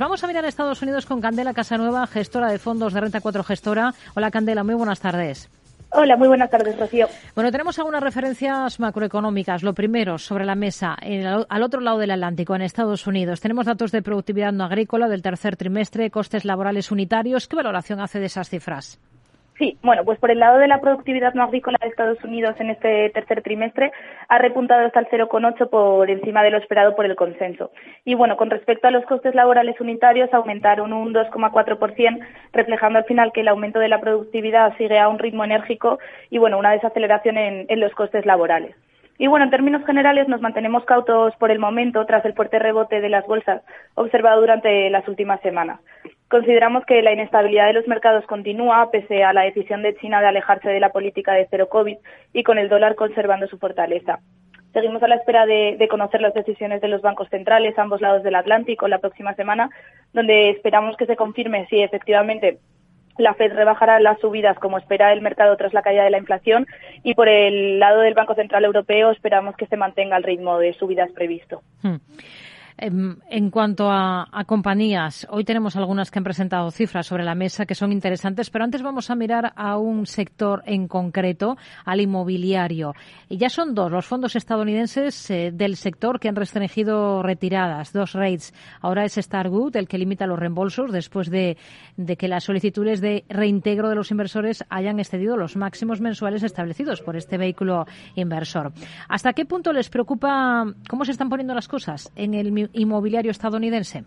Vamos a mirar a Estados Unidos con Candela Casanueva, gestora de fondos de Renta 4 Gestora. Hola Candela, muy buenas tardes. Hola, muy buenas tardes, Rocío. Bueno, tenemos algunas referencias macroeconómicas. Lo primero, sobre la mesa, al otro lado del Atlántico, en Estados Unidos, tenemos datos de productividad no agrícola del tercer trimestre, costes laborales unitarios. ¿Qué valoración hace de esas cifras? Sí, bueno, pues por el lado de la productividad no agrícola de Estados Unidos en este tercer trimestre ha repuntado hasta el 0,8 por encima de lo esperado por el consenso. Y bueno, con respecto a los costes laborales unitarios aumentaron un 2,4%, reflejando al final que el aumento de la productividad sigue a un ritmo enérgico y bueno, una desaceleración en, en los costes laborales. Y bueno, en términos generales nos mantenemos cautos por el momento tras el fuerte rebote de las bolsas observado durante las últimas semanas. Consideramos que la inestabilidad de los mercados continúa pese a la decisión de China de alejarse de la política de cero COVID y con el dólar conservando su fortaleza. Seguimos a la espera de, conocer las decisiones de los bancos centrales a ambos lados del Atlántico la próxima semana, donde esperamos que se confirme si efectivamente la Fed rebajará las subidas como espera el mercado tras la caída de la inflación y por el lado del Banco Central Europeo esperamos que se mantenga el ritmo de subidas previsto. Hmm. Em, en cuanto a, compañías, hoy tenemos algunas que han presentado cifras sobre la mesa que son interesantes, pero antes vamos a mirar a un sector en concreto, al inmobiliario. Y ya son dos los fondos estadounidenses eh, del sector que han restringido retiradas, dos rates. Ahora es Starwood el que limita los reembolsos después de, de que las solicitudes de reintegro de los inversores hayan excedido los máximos mensuales establecidos por este vehículo inversor. ¿Hasta qué punto les preocupa cómo se están poniendo las cosas en el inmobiliario estadounidense?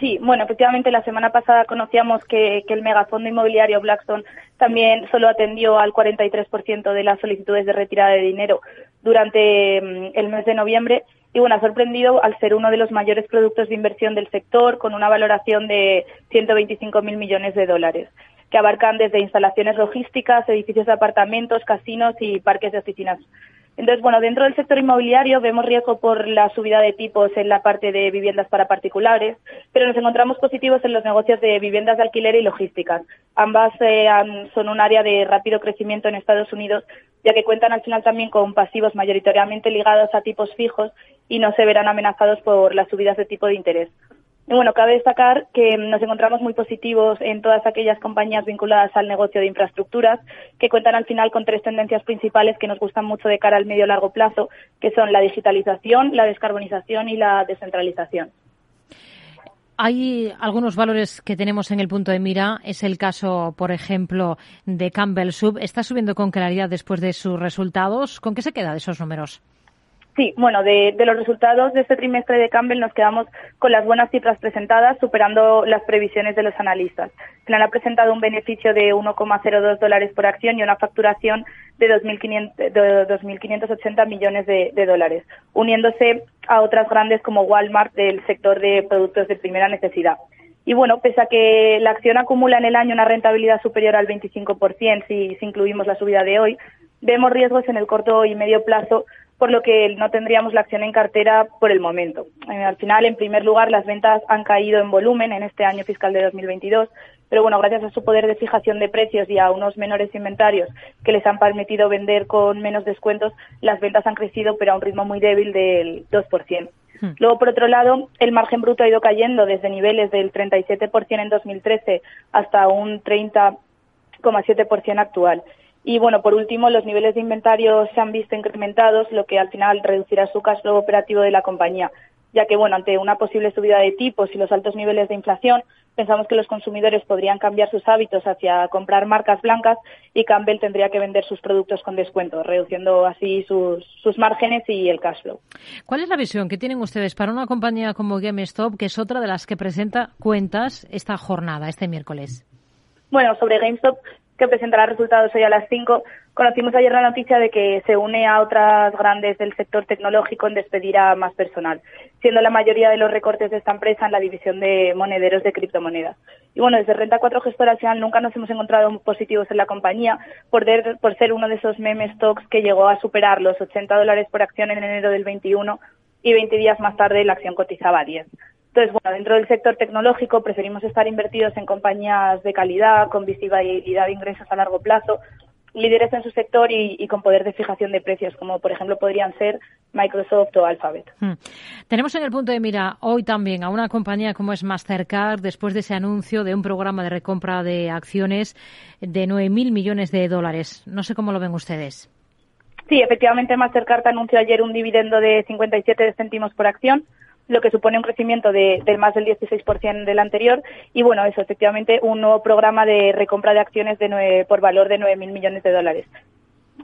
Sí, bueno, efectivamente la semana pasada conocíamos que, el megafondo inmobiliario Blackstone también solo atendió al 43% de las solicitudes de retirada de dinero durante mm, el mes de noviembre y bueno, ha sorprendido al ser uno de los mayores productos de inversión del sector con una valoración de 125 mil millones de dólares que abarcan desde instalaciones logísticas, edificios de apartamentos, casinos y parques de oficinas. Entonces, bueno, dentro del sector inmobiliario vemos riesgo por la subida de tipos en la parte de viviendas para particulares, pero nos encontramos positivos en los negocios de viviendas de alquiler y logísticas. Ambas eh, son un área de rápido crecimiento en Estados Unidos, ya que cuentan al final también con pasivos mayoritariamente ligados a tipos fijos y no se verán amenazados por las subidas de tipo de interés. Y bueno, cabe destacar que nos encontramos muy positivos en todas aquellas compañías vinculadas al negocio de infraestructuras que cuentan al final con tres tendencias principales que nos gustan mucho de cara al medio largo plazo, que son la digitalización, la descarbonización y la descentralización. Hay algunos valores que tenemos en el punto de mira. Es el caso, por ejemplo, de Campbell Sub. Está subiendo con claridad después de sus resultados. ¿Con qué se queda de esos números? Sí, bueno, de, los resultados de este trimestre de Campbell nos quedamos con las buenas cifras presentadas, superando las previsiones de los analistas. Plan ha presentado un beneficio de 1,02 dólares por acción y una facturación de 2.580 millones de, dólares, uniéndose a otras grandes como Walmart del sector de productos de primera necesidad. Y bueno, pese a que la acción acumula en el año una rentabilidad superior al 25%, si, si incluimos la subida de hoy, vemos riesgos en el corto y medio plazo por lo que no tendríamos la acción en cartera por el momento. Eh, al final, en primer lugar, las ventas han caído en volumen en este año fiscal de 2022, pero bueno, gracias a su poder de fijación de precios y a unos menores inventarios que les han permitido vender con menos descuentos, las ventas han crecido, pero a un ritmo muy débil del 2%. Hmm. Luego, por otro lado, el margen bruto ha ido cayendo desde niveles del 37% en 2013 hasta un 30,7% actual. Y bueno, por último, los niveles de inventario se han visto incrementados, lo que al final reducirá su cash flow operativo de la compañía, ya que bueno, ante una posible subida de tipos y los altos niveles de inflación, pensamos que los consumidores podrían cambiar sus hábitos hacia comprar marcas blancas y Campbell tendría que vender sus productos con descuento, reduciendo así sus, sus márgenes y el cash flow. ¿Cuál es la visión que tienen ustedes para una compañía como GameStop, que es otra de las que presenta cuentas esta jornada, este miércoles? Bueno, sobre GameStop que presentará resultados hoy a las 5. Conocimos ayer la noticia de que se une a otras grandes del sector tecnológico en despedir a más personal, siendo la mayoría de los recortes de esta empresa en la división de monederos de criptomonedas. Y bueno, desde Renta 4 Gestora nunca nos hemos encontrado positivos en la compañía por, ser uno de esos meme stocks que llegó a superar los 80 dólares por acción en enero del 21 y 20 días más tarde la acción cotizaba a 10. Entonces, bueno, dentro del sector tecnológico preferimos estar invertidos en compañías de calidad, con visibilidad de ingresos a largo plazo líderes en su sector y, con poder de fijación de precios, como por ejemplo podrían ser Microsoft o Alphabet. Hmm. Tenemos en el punto de mira hoy también a una compañía como es Mastercard, después de ese anuncio de un programa de recompra de acciones de 9.000 millones de dólares. No sé cómo lo ven ustedes. Sí, efectivamente Mastercard anunció ayer un dividendo de 57 céntimos por acción, lo que supone un crecimiento de, más del 16% del anterior. Y bueno, eso, efectivamente, un nuevo programa de recompra de acciones de por valor de 9.000 millones de dólares,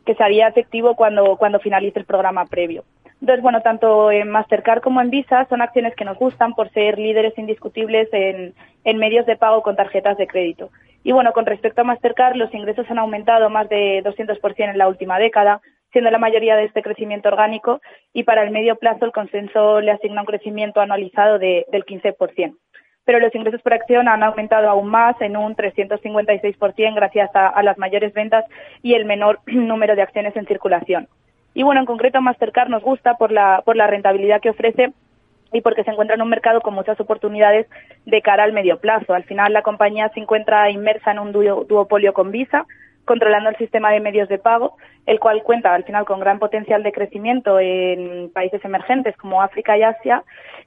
que sería efectivo cuando, cuando finalice el programa previo. Entonces, bueno, tanto en Mastercard como en Visa son acciones que nos gustan por ser líderes indiscutibles en, en medios de pago con tarjetas de crédito. Y bueno, con respecto a Mastercard, los ingresos han aumentado más de 200% en la última década, siendo la mayoría de este crecimiento orgánico y para el medio plazo el consenso le asigna un crecimiento anualizado de, del 15%. Pero los ingresos por acción han aumentado aún más en un 356% gracias a, las mayores ventas y el menor número de acciones en circulación. Y bueno, en concreto Mastercard nos gusta por la, por la rentabilidad que ofrece y porque se encuentra en un mercado con muchas oportunidades de cara al medio plazo. Al final la compañía se encuentra inmersa en un duopolio con Visa, controlando el sistema de medios de pago, el cual cuenta al final con gran potencial de crecimiento en países emergentes como África y Asia,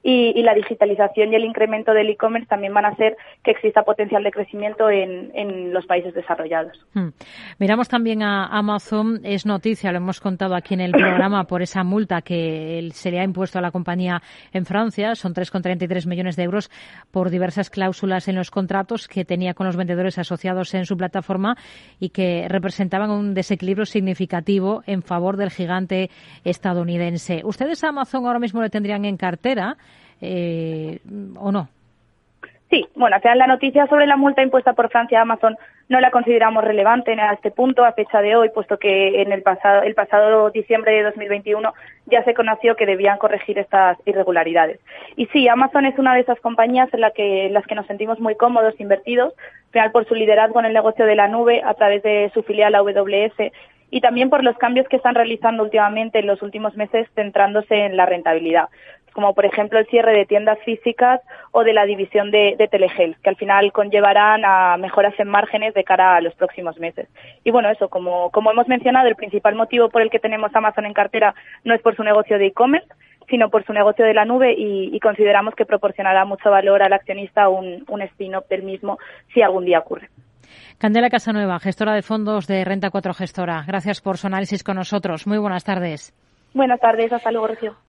y, la digitalización y el incremento del e-commerce también van a hacer que exista potencial de crecimiento en, los países desarrollados. Hmm. Miramos también a Amazon, es noticia, lo hemos contado aquí en el programa, por esa multa que se le ha impuesto a la compañía en Francia, son 3,33 millones de euros por diversas cláusulas en los contratos que tenía con los vendedores asociados en su plataforma y que representaban un desequilibrio significativo en favor del gigante estadounidense. ¿Ustedes a Amazon ahora mismo le tendrían en cartera eh, o no? Sí, bueno, al la noticia sobre la multa impuesta por Francia a Amazon no la consideramos relevante a este punto, a fecha de hoy, puesto que en el pasado, el pasado diciembre de 2021 ya se conoció que debían corregir estas irregularidades. Y sí, Amazon es una de esas compañías en, la que, en las que nos sentimos muy cómodos, invertidos, final por su liderazgo en el negocio de la nube a través de su filial AWS y también por los cambios que están realizando últimamente en los últimos meses centrándose en la rentabilidad como por ejemplo el cierre de tiendas físicas o de la división de, de Telehealth, que al final conllevarán a mejoras en márgenes de cara a los próximos meses. Y bueno, eso, como, como hemos mencionado, el principal motivo por el que tenemos Amazon en cartera no es por su negocio de e-commerce, sino por su negocio de la nube y, consideramos que proporcionará mucho valor al accionista un, un spin-off del mismo si algún día ocurre. Candela Casanueva, gestora de fondos de Renta 4 Gestora. Gracias por su análisis con nosotros. Muy buenas tardes. Buenas tardes, hasta luego, Rocío.